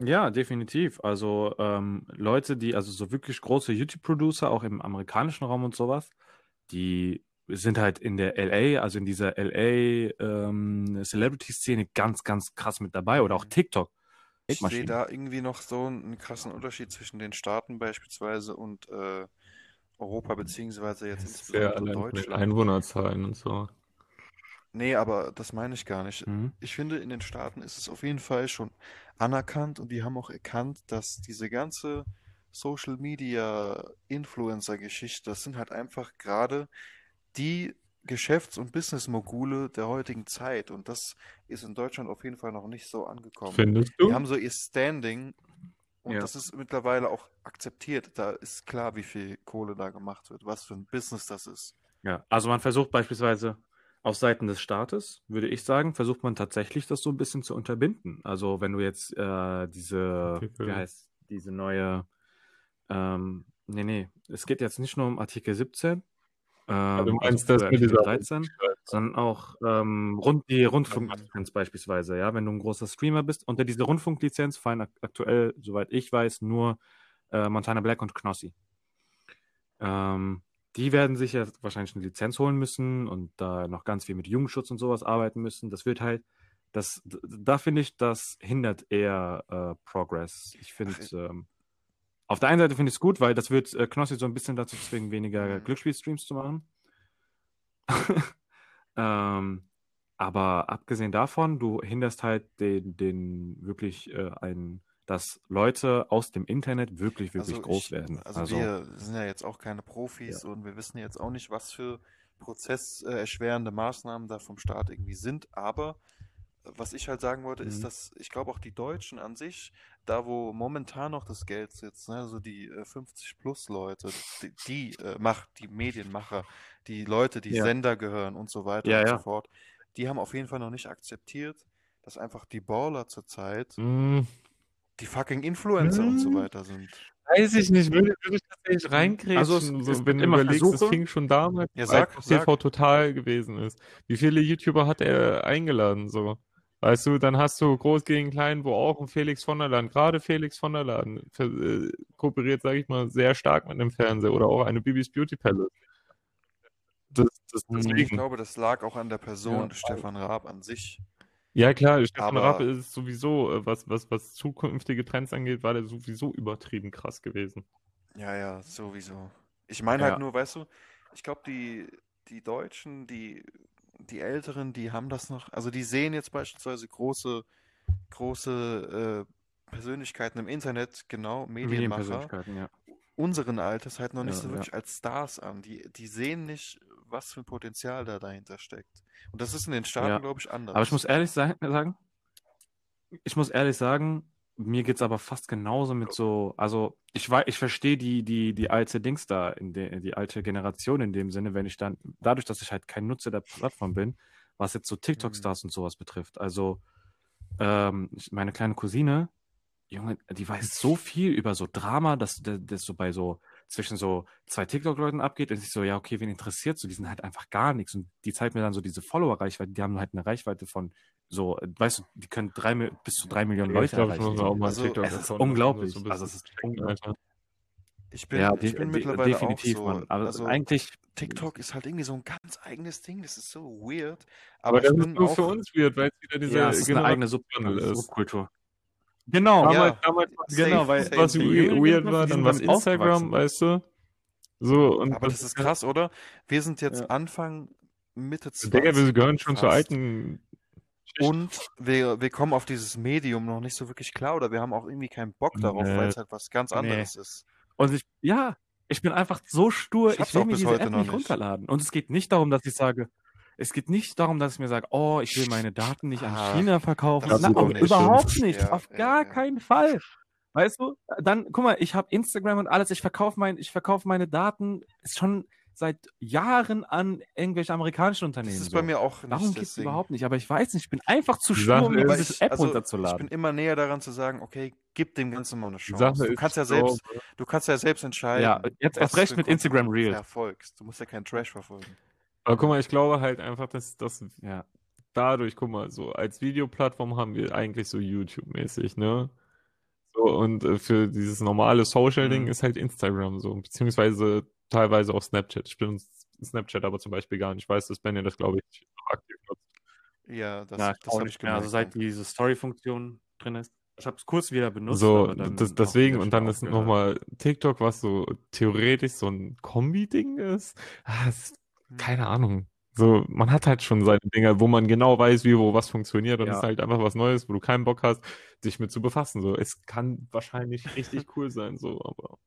Ja, definitiv. Also ähm, Leute, die, also so wirklich große YouTube-Producer, auch im amerikanischen Raum und sowas, die sind halt in der LA, also in dieser LA ähm, Celebrity-Szene ganz, ganz krass mit dabei. Oder auch Mhm. TikTok. Ich sehe da irgendwie noch so einen krassen Unterschied zwischen den Staaten beispielsweise und äh, Europa, beziehungsweise jetzt insbesondere Deutschland. Einwohnerzahlen und so. Nee, aber das meine ich gar nicht. Mhm. Ich finde, in den Staaten ist es auf jeden Fall schon anerkannt und die haben auch erkannt, dass diese ganze Social Media Influencer-Geschichte, das sind halt einfach gerade die Geschäfts- und Business-Mogule der heutigen Zeit und das ist in Deutschland auf jeden Fall noch nicht so angekommen. Findest Die du? haben so ihr Standing und Ja. das ist mittlerweile auch akzeptiert. Da ist klar, wie viel Kohle da gemacht wird, was für ein Business das ist. Ja, also man versucht beispielsweise auf Seiten des Staates, würde ich sagen, versucht man tatsächlich das so ein bisschen zu unterbinden. Also wenn du jetzt äh, diese, Artikel. wie heißt diese neue, ähm, nee, nee, es geht jetzt nicht nur um Artikel 17, ähm, du meinst also das mit Artikel dieser 13, sondern auch ähm, rund, die Rundfunklizenz beispielsweise, ja, wenn du ein großer Streamer bist. Unter diese Rundfunklizenz fallen ak aktuell, soweit ich weiß, nur äh, Montana Black und Knossi. Ähm, die werden sich ja wahrscheinlich eine Lizenz holen müssen und da noch ganz viel mit Jugendschutz und sowas arbeiten müssen. Das wird halt, das, da finde ich, das hindert eher äh, Progress. Ich finde, ähm, auf der einen Seite finde ich es gut, weil das wird äh, Knossi so ein bisschen dazu zwingen, weniger. Glücksspielstreams zu machen. ähm, aber abgesehen davon, du hinderst halt den, den wirklich äh, einen, dass Leute aus dem Internet wirklich, wirklich groß ich, werden. Also, wir sind ja jetzt auch keine Profis und wir wissen jetzt auch nicht, was für prozesserschwerende Maßnahmen da vom Staat irgendwie sind. Aber äh, was ich halt sagen wollte, Mhm. ist, dass ich glaube auch die Deutschen an sich, da wo momentan noch das Geld sitzt, ne, also die äh, 50 plus Leute, die, die äh, macht die Medienmacher, die Leute, die Ja. Sender gehören und so weiter Ja, und ja. so fort, die haben auf jeden Fall noch nicht akzeptiert, dass einfach die Baller zurzeit Hm, die fucking Influencer und so Hm. weiter sind. weiß ich nicht, würde, würde ich tatsächlich reinkrätschen, Also es- so, es wenn wird du immer überlegst, es fing schon damals, Ja, als sag, sag. TV total gewesen ist. Wie viele YouTuber hat er eingeladen, so? Weißt du, dann hast du Groß gegen Klein, wo auch ein Felix von der Laden, gerade Felix von der Laden, ver- äh, kooperiert, sage ich mal, sehr stark mit dem Fernseher oder auch eine Bibis Beauty Palace. Das, das, Hm. Ich deswegen. glaube, das lag auch an der Person Ja. Stefan Raab an sich. Ja, klar, Stefan Aber- Raab ist sowieso, äh, was, was, was zukünftige Trends angeht, war der sowieso übertrieben krass gewesen. Ja, ja, sowieso. Ich meine Ja. halt nur, weißt du, ich glaube, die, die Deutschen, die, die Älteren, die haben das noch, also die sehen jetzt beispielsweise große, große äh, Persönlichkeiten im Internet, genau, Medienmacher, Medienpersönlichkeiten, ja. unseren Alters halt noch nicht Ja, so wirklich als Stars an. Die, die sehen nicht, was für ein Potenzial da dahinter steckt. Und das ist in den Staaten, Ja. glaube ich, anders. Aber ich muss ehrlich sagen, ich muss ehrlich sagen, mir geht's aber fast genauso mit so, also ich weiß, ich verstehe die, die, die alte Dings da, in de, die alte Generation in dem Sinne, wenn ich dann, dadurch, dass ich halt kein Nutzer der Plattform bin, was jetzt so TikTok-Stars und sowas betrifft. Also, ähm, meine kleine Cousine, Junge, die weiß so viel über so Drama, dass dass- das so bei so zwischen so zwei TikTok-Leuten abgeht und ich so, ja, okay, wen interessiert so? Die sind halt einfach gar nichts. Und die zeigt mir dann so diese Follower-Reichweite, die haben halt eine Reichweite von so, weißt du, die können drei, bis zu drei Millionen Ja, ich Leute ich muss erreichen. mir auch mal Also, TikTok es ist unglaublich. Also, es ist unglaublich. ich bin, ja, ich bin mittlerweile definitiv, auch so, Mann. Aber also eigentlich, TikTok ist halt irgendwie so ein ganz eigenes Ding, das ist so weird. Aber Aber das ist nur auch, für uns weird, weil es wieder diese ja, es ist eine eigene Sub Generationswandel ist. Subkultur. Genau, Ja. Damals, es genau, safe, weil safe. was jüngeren weird war, dann was Instagram, weißt du? So, und aber das ist krass, oder? Wir sind jetzt Ja. Anfang, Mitte 20 Digga, wir gehören schon zur alten Und wir, wir kommen auf dieses Medium noch nicht so wirklich klar oder wir haben auch irgendwie keinen Bock darauf, Nee. weil es halt was ganz Nee. anderes ist. Und ich, ja, ich bin einfach so stur, Ich ich, will mir bis diese heute App noch nicht nicht. runterladen. Und es geht nicht darum, dass ich sage, es geht nicht darum, dass ich mir sage, oh, ich will meine Daten nicht an Ah, China verkaufen. das Na, nicht überhaupt schlimm. nicht, Ja, auf ja, gar ja. keinen Fall. Weißt du, dann, guck mal, ich habe Instagram und alles, ich verkaufe mein, ich verkaufe meine Daten schon seit Jahren an irgendwelche amerikanischen Das Unternehmen. ist so. bei mir auch nicht Darum das geht es überhaupt nicht. Aber ich weiß nicht, ich bin einfach zu Sache um mir ist- Aber diese ich, App also, ich runterzuladen. bin immer näher daran zu sagen, okay, gib dem Ganzen mal eine Chance. Du kannst ja so, selbst, du kannst ja selbst entscheiden. Ja, jetzt erst recht mit Instagram Reels. verfolgst. Du musst ja keinen Trash verfolgen. Aber guck mal, ich glaube halt einfach, dass das Ja. dadurch, guck mal, so als Videoplattform haben wir eigentlich so YouTube-mäßig, ne? So, und äh, für dieses normale Social-Ding Mhm. ist halt Instagram so, beziehungsweise teilweise auch Snapchat. Ich bin Snapchat aber zum Beispiel gar nicht. Ich weiß, dass Ben ja das, glaube ich, noch aktiv nutzt. Ja, das, Ja, ich das auch habe nicht ich gemerkt. Also seit diese Story-Funktion drin ist. Ich habe es kurz wieder benutzt, So, aber dann das, deswegen, und dann ist nochmal TikTok, was so theoretisch so ein Kombi-Ding ist. Ah, Hm. Keine Ahnung. So, man hat halt schon seine Dinge, wo man genau weiß, wie, wo was funktioniert und es Ja. ist halt einfach was Neues, wo du keinen Bock hast, dich mit zu befassen. So, es kann wahrscheinlich richtig cool sein, so, aber.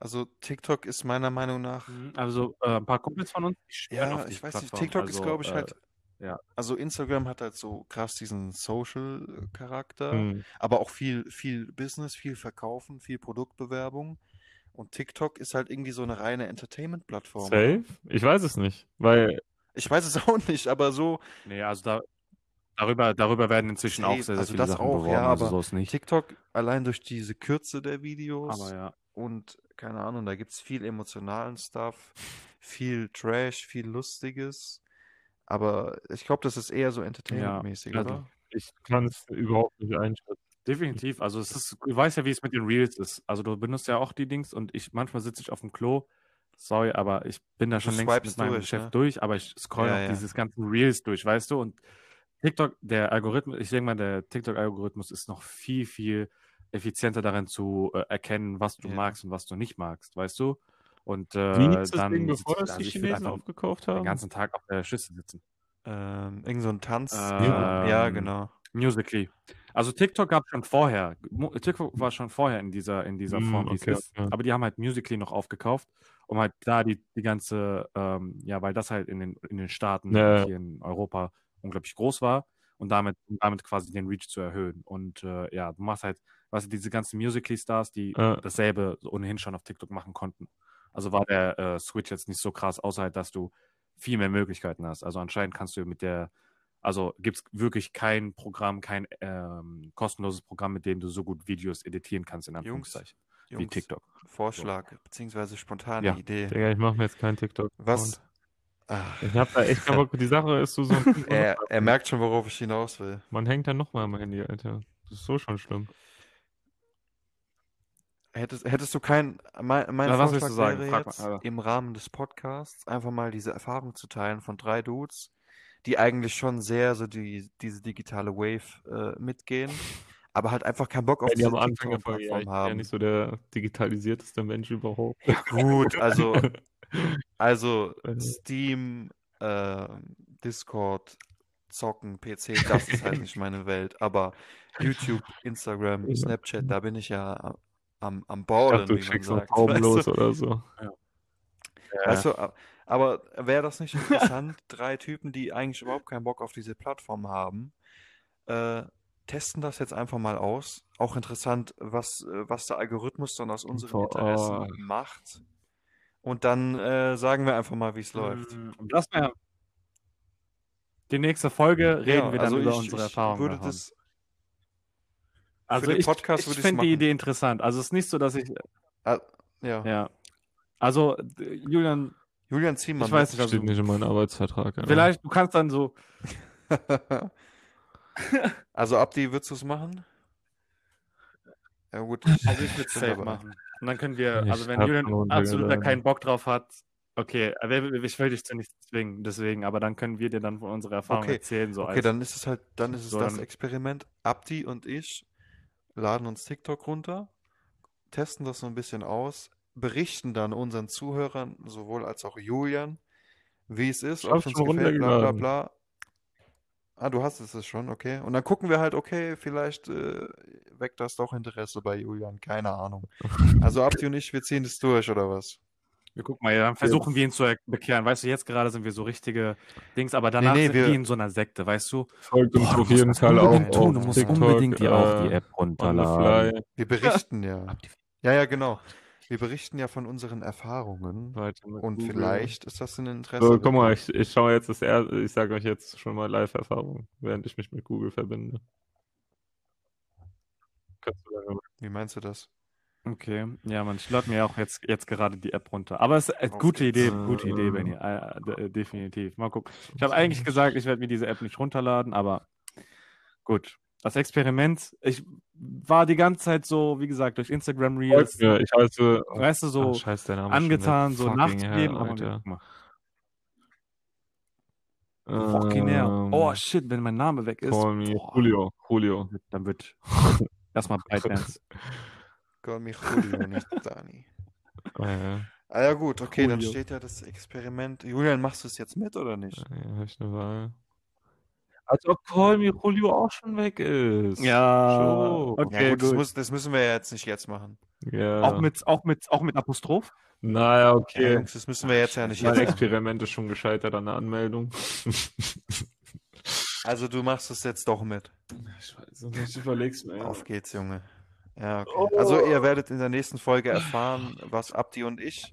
Also TikTok ist meiner Meinung nach, Mhm, Also äh, ein paar Kumpels von uns, ja, auf die ich weiß nicht, Plattform. TikTok ist, Also, glaube ich, äh, halt, ja. also Instagram hat halt so krass diesen Social-Charakter, Hm. aber auch viel, viel Business, viel Verkaufen, viel Produktbewerbung. Und TikTok ist halt irgendwie so eine reine Entertainment-Plattform. Safe? Ich weiß es nicht, weil Ich weiß es auch nicht, aber so Nee, also da, darüber, darüber werden inzwischen auch Safe, sehr, sehr also viele das Sachen auch, beworben, ja, also aber so ist nicht. TikTok allein durch diese Kürze der Videos Aber ja. und keine Ahnung, da gibt es viel emotionalen Stuff, viel Trash, viel Lustiges. Aber ich glaube, das ist eher so Entertainment-mäßig, also oder? ich kann es überhaupt nicht einschätzen. Definitiv. Also es ist, du weißt ja, wie es mit den Reels ist. Also du benutzt ja auch die Dings und ich manchmal sitze ich auf dem Klo. Sorry, aber ich bin da Du schon längst swipest mit meinem durch, Geschäft ne? durch, aber ich scroll Ja, auch ja. dieses ganzen Reels durch, weißt du? Und TikTok, der Algorithmus, ich denke mal, der TikTok-Algorithmus ist noch viel, viel effizienter darin zu äh, erkennen, was du Ja. magst und was du nicht magst, weißt du? Und äh, Wie das dann Ding, bevor das also die ich will Chinesen aufgekauft den haben? ganzen Tag auf der Schüssel sitzen. Ähm, irgend so ein Tanz. Ähm, ja, genau. Musically. Also TikTok gab es schon vorher. TikTok war schon vorher in dieser, in dieser Mm, Form, wie okay, ist. Aber die haben halt Musically noch aufgekauft, um halt da die, die ganze, ähm, ja, weil das halt in den, in den Staaten Ja, hier in Europa unglaublich groß war und damit, um damit quasi den Reach zu erhöhen. Und äh, ja, du machst halt, weißt du, diese ganzen Musically-Stars, die Ja. dasselbe ohnehin schon auf TikTok machen konnten. Also war der äh, Switch jetzt nicht so krass, außer halt, dass du viel mehr Möglichkeiten hast. Also anscheinend kannst du mit der Also gibt es wirklich kein Programm, kein ähm, kostenloses Programm, mit dem du so gut Videos editieren kannst, in Jungs, Anführungszeichen, wie Jungs, TikTok. Vorschlag, beziehungsweise spontane Ja. Idee. Digga, ich mache mir jetzt keinen TikTok. Was? Ach, Ich hab da echt keinen Bock. Die Sache ist, so ein er, er merkt schon, worauf ich hinaus will. Man hängt dann nochmal am Handy, Alter. Das ist so schon schlimm. Hättest, hättest du kein. Mein, mein Na, was willst Vorschlag du sagen? wäre Frag jetzt, mal, Alter. im Rahmen des Podcasts einfach mal diese Erfahrung zu teilen von drei Dudes, die eigentlich schon sehr so die, diese digitale Wave äh, mitgehen, aber halt einfach keinen Bock auf Ja, die diese ja, TikTok-Plattform ich bin ja haben. nicht so der digitalisierteste Mensch überhaupt. Gut, also, also Äh. Steam, äh, Discord, Zocken, PC, das ist halt nicht meine Welt. Aber YouTube, Instagram, Ja. Snapchat, da bin ich ja am, am du wie man sagt. Weißt los du? oder so. Weißt du, a- aber wäre das nicht interessant, drei Typen, die eigentlich überhaupt keinen Bock auf diese Plattform haben, äh, testen das jetzt einfach mal aus. Auch interessant, was, äh, was der Algorithmus dann aus unseren Vor Interessen macht. Und dann äh, sagen wir einfach mal, wie es läuft. Mm, Lass mir. Die nächste Folge reden Ja, wir dann also über ich, unsere ich Erfahrungen. würde das, also ich, Podcast ich ich's finde die. Idee interessant. Also es ist nicht so, dass ich. ah, ja. Ja. Also, Julian, Julian Ziemann. ich weiß nicht, Das also, steht nicht in meinem Arbeitsvertrag. Alter. vielleicht, du kannst dann so. also Abdi, würdest du es machen? Ja gut, Also ich würde es safe dabei. machen. Und dann können wir, Ich also wenn Julian absolut da keinen Bock drauf hat, okay, aber ich will dich zu nicht zwingen, deswegen, aber dann können wir dir dann von unserer Erfahrung Okay, erzählen, so Okay, als, dann ist es halt, dann ist es so das Experiment. Abdi und ich laden uns TikTok runter, testen das so ein bisschen aus, berichten dann unseren Zuhörern, sowohl als auch Julian, wie es ist, ob es uns gefällt, bla bla bla. Ah, du hast es schon, okay. Und dann gucken wir halt, okay, vielleicht äh, weckt das doch Interesse bei Julian, keine Ahnung. Also Abdi und ich, wir ziehen das durch, oder was? wir gucken mal, ja, dann versuchen wir ihn zu bekehren. Weißt du, jetzt gerade sind wir so richtige Dings, aber danach nee, sind wir- wir in so einer Sekte, weißt du? Folgt uns du auf musst jeden Fall auch unbedingt tun, du auf musst TikTok. unbedingt die auch die äh, App on the runterladen. Wir berichten ja. Ja, ja, genau. Wir berichten ja von unseren Erfahrungen. Weiter mit Und Google. vielleicht ist das ein Interesse. So, guck mal, ich, ich schaue jetzt das erste, ich sage euch jetzt schon mal Live-Erfahrung, während ich mich mit Google verbinde. Kannst du dann Wie meinst du das? Okay, ja, man, ich lade mir auch jetzt, jetzt gerade die App runter. Aber es ist eine Auf gute. Idee, gute Idee, Benny. Äh, d- definitiv. Mal gucken. Ich habe eigentlich gesagt, ich werde mir diese App nicht runterladen, aber gut. Das Experiment, ich war die ganze Zeit so, wie gesagt, durch Instagram Reels, mir, ich heiße. weißt du, so Ach, scheiß, angetan, so hell, aber Alter. guck mal. Fucking hell. Ähm, Oh shit, wenn mein Name weg ist. Call me boah, Julio. Julio. Dann wird erstmal ByteDance. Call me Julio, nicht Dani. Äh, Ah ja gut, okay, dann Julio. steht ja das Experiment. Julian, machst du es jetzt mit oder nicht? ja, hab ich eine Wahl. Als ob Call me Julio auch schon weg ist. Ja, Schon. Ja okay, gut, das, muss, das müssen wir ja jetzt nicht jetzt machen. Ja. Auch mit, auch mit, auch mit Apostroph? Naja, Ja, okay. Jungs, das müssen wir jetzt ja nicht jetzt machen. Experiment ist schon gescheitert an der Anmeldung. Also du machst es jetzt doch mit. Ich weiß nicht, ich überleg's mir. Auf geht's, Junge. Ja, okay. Oh. Also ihr werdet in der nächsten Folge erfahren, was Abdi und ich,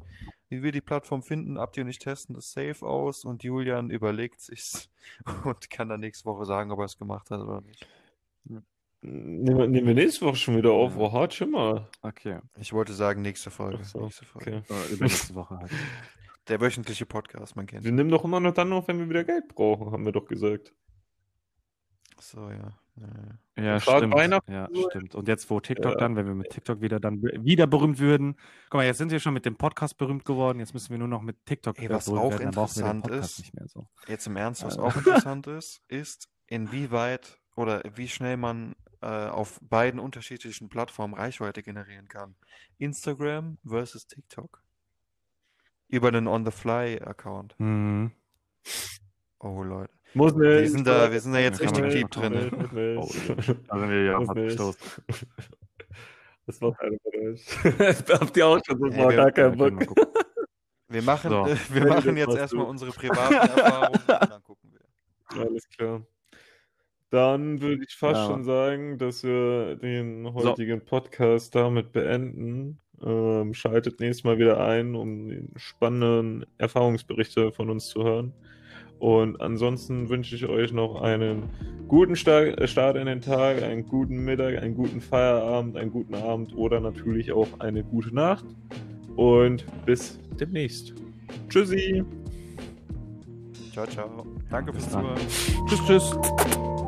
wie wir die Plattform finden. Abdi und ich testen das safe aus und Julian überlegt sich's und kann dann nächste Woche sagen, ob er es gemacht hat oder nicht. Nehmen wir, nächste Woche schon wieder auf. Ja. Oh, hart schon mal. Okay. Ich wollte sagen, nächste Folge. So, nächste Folge. Okay. Äh, übernächste Woche halt. Der wöchentliche Podcast, man kennt Wir nehmen doch immer noch dann auf, wenn wir wieder Geld brauchen, haben wir doch gesagt. So, ja. ja, ja. Stimmt. Weihnachten Ja, stimmt. Und jetzt, wo TikTok Ja. dann, wenn wir mit TikTok wieder dann wieder berühmt würden. Guck mal, jetzt sind wir schon mit dem Podcast berühmt geworden. Jetzt müssen wir nur noch mit TikTok Ey, äh, was berühmt auch werden. Interessant ist- nicht mehr so. Jetzt im Ernst, was Äh. auch interessant ist, ist, inwieweit oder wie schnell man äh, auf beiden unterschiedlichen Plattformen Reichweite generieren kann. Instagram versus TikTok. Über einen On-the-Fly-Account. Mhm. Oh, Leute. Muss nicht. Wir sind da, wir sind da jetzt richtig deep nicht, drin. Muss nicht, Oh, nicht. Da sind wir ja Muss hart nicht. gestoßen. Das war von euch. Habt ihr auch schon so Ey, mal wir- gar keinen Bock. Wir machen, So. äh, wir machen jetzt erstmal du- unsere privaten Erfahrungen und dann gucken wir. Alles klar. Dann würde ich fast Ja. schon sagen, dass wir den heutigen Podcast damit beenden. Ähm, schaltet nächstes Mal wieder ein, um die spannenden Erfahrungsberichte von uns zu hören. Und ansonsten wünsche ich euch noch einen guten äh, Start in den Tag, einen guten Mittag, einen guten Feierabend, einen guten Abend oder natürlich auch eine gute Nacht. Und bis demnächst. Tschüssi. Ciao, ciao. Danke fürs. Zuhören. Tschüss, tschüss.